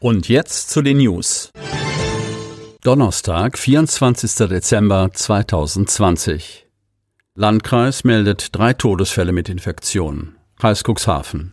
Und jetzt zu den News. Donnerstag, 24. Dezember 2020. Landkreis meldet drei Todesfälle mit Infektion. Kreis Cuxhaven.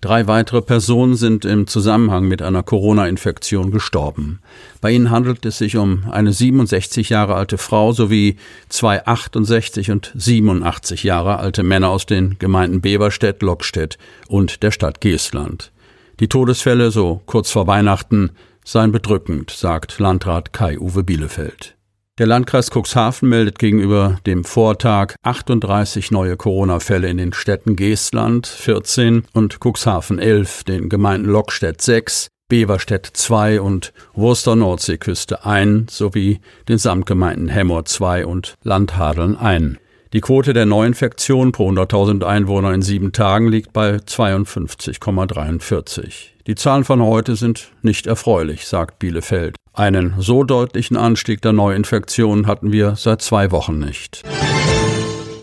Drei weitere Personen sind im Zusammenhang mit einer Corona-Infektion gestorben. Bei ihnen handelt es sich um eine 67 Jahre alte Frau sowie zwei 68 und 87 Jahre alte Männer aus den Gemeinden Beverstedt, Lockstedt und der Stadt Geestland. Die Todesfälle, so kurz vor Weihnachten, seien bedrückend, sagt Landrat Kai-Uwe Bielefeld. Der Landkreis Cuxhaven meldet gegenüber dem Vortag 38 neue Corona-Fälle in den Städten Geestland 14 und Cuxhaven 11, den Gemeinden Lockstedt 6, Beverstedt 2 und Wurster Nordseeküste ein sowie den Samtgemeinden Hemmoor 2 und Landhadeln ein. Die Quote der Neuinfektionen pro 100.000 Einwohner in sieben Tagen liegt bei 52,43. Die Zahlen von heute sind nicht erfreulich, sagt Bielefeld. Einen so deutlichen Anstieg der Neuinfektionen hatten wir seit zwei Wochen nicht.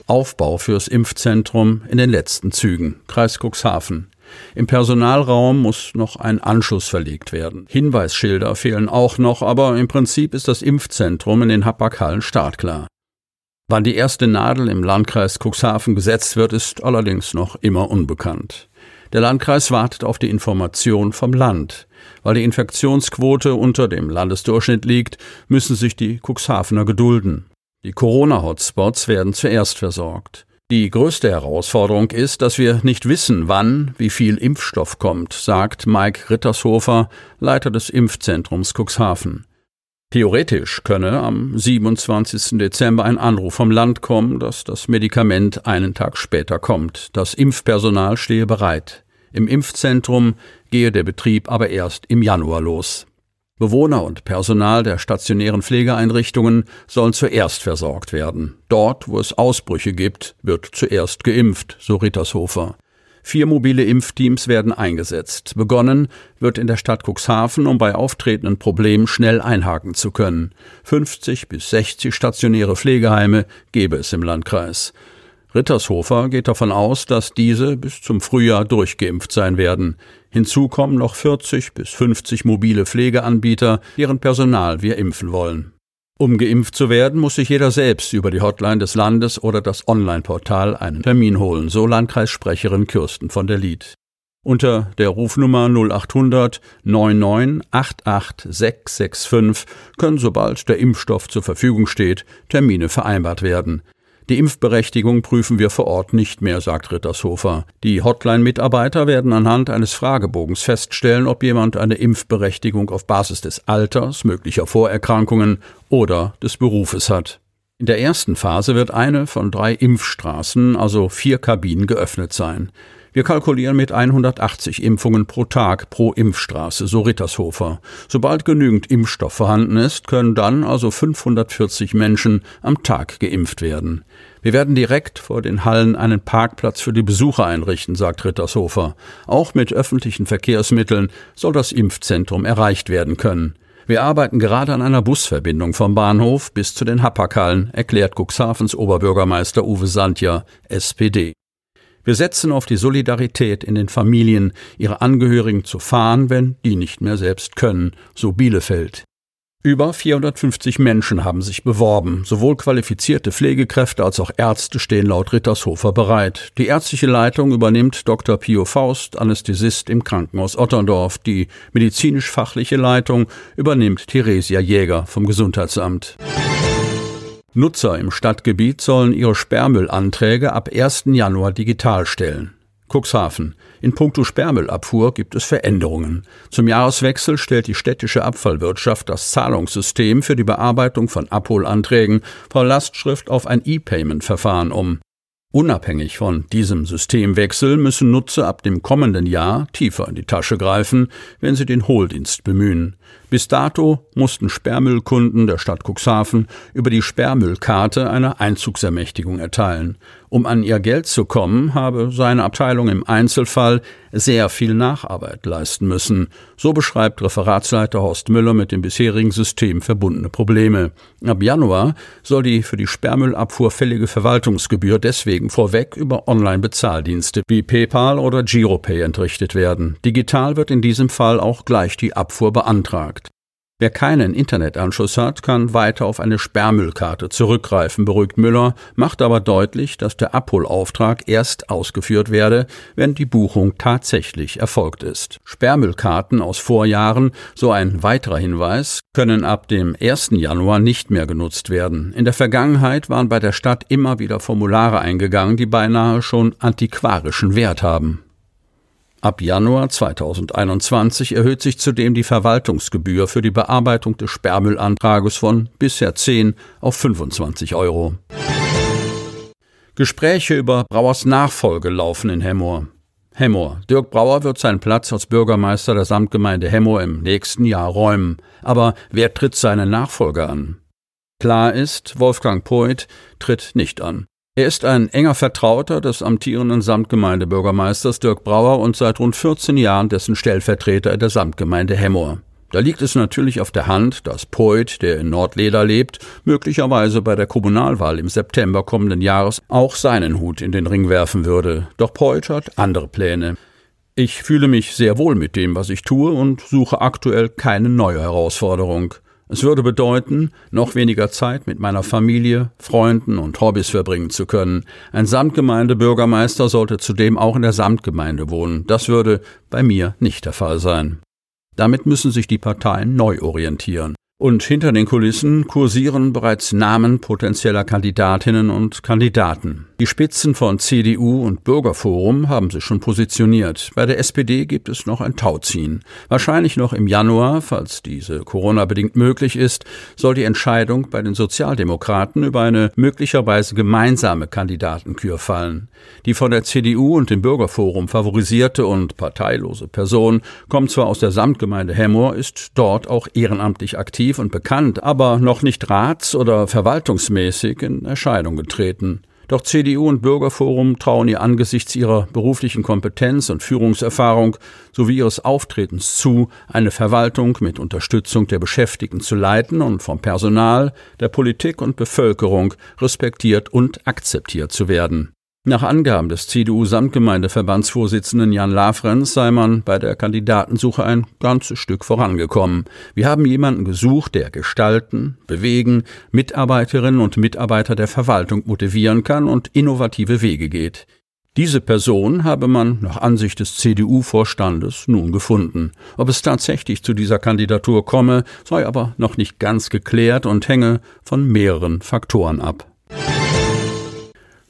Aufbau fürs Impfzentrum in den letzten Zügen. Kreis Cuxhaven. Im Personalraum muss noch ein Anschluss verlegt werden. Hinweisschilder fehlen auch noch, aber im Prinzip ist das Impfzentrum in den Hapag-Hallen startklar. Wann die erste Nadel im Landkreis Cuxhaven gesetzt wird, ist allerdings noch immer unbekannt. Der Landkreis wartet auf die Information vom Land. Weil die Infektionsquote unter dem Landesdurchschnitt liegt, müssen sich die Cuxhavener gedulden. Die Corona-Hotspots werden zuerst versorgt. Die größte Herausforderung ist, dass wir nicht wissen, wann wie viel Impfstoff kommt, sagt Mike Rittershofer, Leiter des Impfzentrums Cuxhaven. Theoretisch könne am 27. Dezember ein Anruf vom Land kommen, dass das Medikament einen Tag später kommt. Das Impfpersonal stehe bereit. Im Impfzentrum gehe der Betrieb aber erst im Januar los. Bewohner und Personal der stationären Pflegeeinrichtungen sollen zuerst versorgt werden. Dort, wo es Ausbrüche gibt, wird zuerst geimpft, so Rittershofer. Vier mobile Impfteams werden eingesetzt. Begonnen wird in der Stadt Cuxhaven, um bei auftretenden Problemen schnell einhaken zu können. 50 bis 60 stationäre Pflegeheime gebe es im Landkreis. Rittershofer geht davon aus, dass diese bis zum Frühjahr durchgeimpft sein werden. Hinzu kommen noch 40 bis 50 mobile Pflegeanbieter, deren Personal wir impfen wollen. Um geimpft zu werden, muss sich jeder selbst über die Hotline des Landes oder das Online-Portal einen Termin holen, so Landkreissprecherin Kirsten von der Lied. Unter der Rufnummer 0800 99 88 665 können, sobald der Impfstoff zur Verfügung steht, Termine vereinbart werden. Die Impfberechtigung prüfen wir vor Ort nicht mehr, sagt Rittershofer. Die Hotline-Mitarbeiter werden anhand eines Fragebogens feststellen, ob jemand eine Impfberechtigung auf Basis des Alters, möglicher Vorerkrankungen oder des Berufes hat. In der ersten Phase wird eine von drei Impfstraßen, also vier Kabinen, geöffnet sein. Wir kalkulieren mit 180 Impfungen pro Tag pro Impfstraße, so Rittershofer. Sobald genügend Impfstoff vorhanden ist, können dann also 540 Menschen am Tag geimpft werden. Wir werden direkt vor den Hallen einen Parkplatz für die Besucher einrichten, sagt Rittershofer. Auch mit öffentlichen Verkehrsmitteln soll das Impfzentrum erreicht werden können. Wir arbeiten gerade an einer Busverbindung vom Bahnhof bis zu den Happakallen, erklärt Cuxhavens Oberbürgermeister Uwe Sandja, SPD. Wir setzen auf die Solidarität in den Familien, ihre Angehörigen zu fahren, wenn die nicht mehr selbst können, so Bielefeld. Über 450 Menschen haben sich beworben. Sowohl qualifizierte Pflegekräfte als auch Ärzte stehen laut Rittershofer bereit. Die ärztliche Leitung übernimmt Dr. Pio Faust, Anästhesist im Krankenhaus Otterndorf. Die medizinisch-fachliche Leitung übernimmt Theresia Jäger vom Gesundheitsamt. Nutzer im Stadtgebiet sollen ihre Sperrmüllanträge ab 1. Januar digital stellen. Cuxhaven. In puncto Sperrmüllabfuhr gibt es Veränderungen. Zum Jahreswechsel stellt die städtische Abfallwirtschaft das Zahlungssystem für die Bearbeitung von Abholanträgen per Lastschrift auf ein E-Payment-Verfahren um. Unabhängig von diesem Systemwechsel müssen Nutzer ab dem kommenden Jahr tiefer in die Tasche greifen, wenn sie den Hohldienst bemühen. Bis dato mussten Sperrmüllkunden der Stadt Cuxhaven über die Sperrmüllkarte eine Einzugsermächtigung erteilen. Um an ihr Geld zu kommen, habe seine Abteilung im Einzelfall sehr viel Nacharbeit leisten müssen. So beschreibt Referatsleiter Horst Müller mit dem bisherigen System verbundene Probleme. Ab Januar soll die für die Sperrmüllabfuhr fällige Verwaltungsgebühr deswegen vorweg über Online-Bezahldienste wie PayPal oder Giropay entrichtet werden. Digital wird in diesem Fall auch gleich die Abfuhr beantragt. Wer keinen Internetanschluss hat, kann weiter auf eine Sperrmüllkarte zurückgreifen, beruhigt Müller, macht aber deutlich, dass der Abholauftrag erst ausgeführt werde, wenn die Buchung tatsächlich erfolgt ist. Sperrmüllkarten aus Vorjahren, so ein weiterer Hinweis, können ab dem 1. Januar nicht mehr genutzt werden. In der Vergangenheit waren bei der Stadt immer wieder Formulare eingegangen, die beinahe schon antiquarischen Wert haben. Ab Januar 2021 erhöht sich zudem die Verwaltungsgebühr für die Bearbeitung des Sperrmüllantrages von bisher 10 auf 25 Euro. Gespräche über Brauers Nachfolge laufen in Hemmoor. Hemmoor. Dirk Brauer wird seinen Platz als Bürgermeister der Samtgemeinde Hemmoor im nächsten Jahr räumen. Aber wer tritt seine Nachfolger an? Klar ist, Wolfgang Poit tritt nicht an. Er ist ein enger Vertrauter des amtierenden Samtgemeindebürgermeisters Dirk Brauer und seit rund 14 Jahren dessen Stellvertreter in der Samtgemeinde Hemmoor. Da liegt es natürlich auf der Hand, dass Poit, der in Nordleder lebt, möglicherweise bei der Kommunalwahl im September kommenden Jahres auch seinen Hut in den Ring werfen würde. Doch Poit hat andere Pläne. Ich fühle mich sehr wohl mit dem, was ich tue und suche aktuell keine neue Herausforderung. Es würde bedeuten, noch weniger Zeit mit meiner Familie, Freunden und Hobbys verbringen zu können. Ein Samtgemeindebürgermeister sollte zudem auch in der Samtgemeinde wohnen. Das würde bei mir nicht der Fall sein. Damit müssen sich die Parteien neu orientieren. Und hinter den Kulissen kursieren bereits Namen potenzieller Kandidatinnen und Kandidaten. Die Spitzen von CDU und Bürgerforum haben sich schon positioniert. Bei der SPD gibt es noch ein Tauziehen. Wahrscheinlich noch im Januar, falls diese Corona-bedingt möglich ist, soll die Entscheidung bei den Sozialdemokraten über eine möglicherweise gemeinsame Kandidatenkür fallen. Die von der CDU und dem Bürgerforum favorisierte und parteilose Person kommt zwar aus der Samtgemeinde Hemmoor, ist dort auch ehrenamtlich aktiv und bekannt, aber noch nicht rats- oder verwaltungsmäßig in Erscheinung getreten. Doch CDU und Bürgerforum trauen ihr angesichts ihrer beruflichen Kompetenz und Führungserfahrung sowie ihres Auftretens zu, eine Verwaltung mit Unterstützung der Beschäftigten zu leiten und vom Personal, der Politik und Bevölkerung respektiert und akzeptiert zu werden. Nach Angaben des CDU-Samtgemeindeverbandsvorsitzenden Jan Lafrenz sei man bei der Kandidatensuche ein ganzes Stück vorangekommen. Wir haben jemanden gesucht, der gestalten, bewegen, Mitarbeiterinnen und Mitarbeiter der Verwaltung motivieren kann und innovative Wege geht. Diese Person habe man nach Ansicht des CDU-Vorstandes nun gefunden. Ob es tatsächlich zu dieser Kandidatur komme, sei aber noch nicht ganz geklärt und hänge von mehreren Faktoren ab.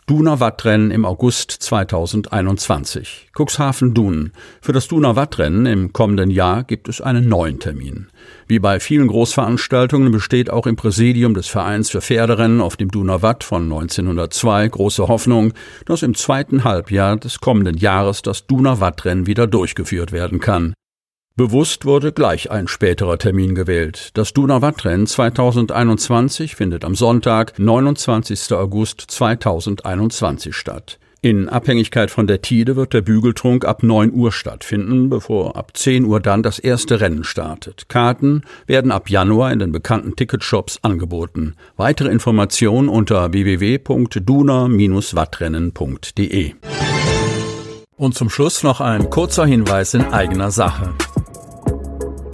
Duna-Wattrennen im August 2021. Cuxhaven-Dunen. Für das Duna-Wattrennen im kommenden Jahr gibt es einen neuen Termin. Wie bei vielen Großveranstaltungen besteht auch im Präsidium des Vereins für Pferderennen auf dem Duna-Watt von 1902 große Hoffnung, dass im zweiten Halbjahr des kommenden Jahres das Duna-Wattrennen wieder durchgeführt werden kann. Bewusst wurde gleich ein späterer Termin gewählt. Das Donauwattrennen 2021 findet am Sonntag, 29. August 2021 statt. In Abhängigkeit von der Tide wird der Bügeltrunk ab 9 Uhr stattfinden, bevor ab 10 Uhr dann das erste Rennen startet. Karten werden ab Januar in den bekannten Ticketshops angeboten. Weitere Informationen unter www.duna-wattrennen.de. Und zum Schluss noch ein kurzer Hinweis in eigener Sache.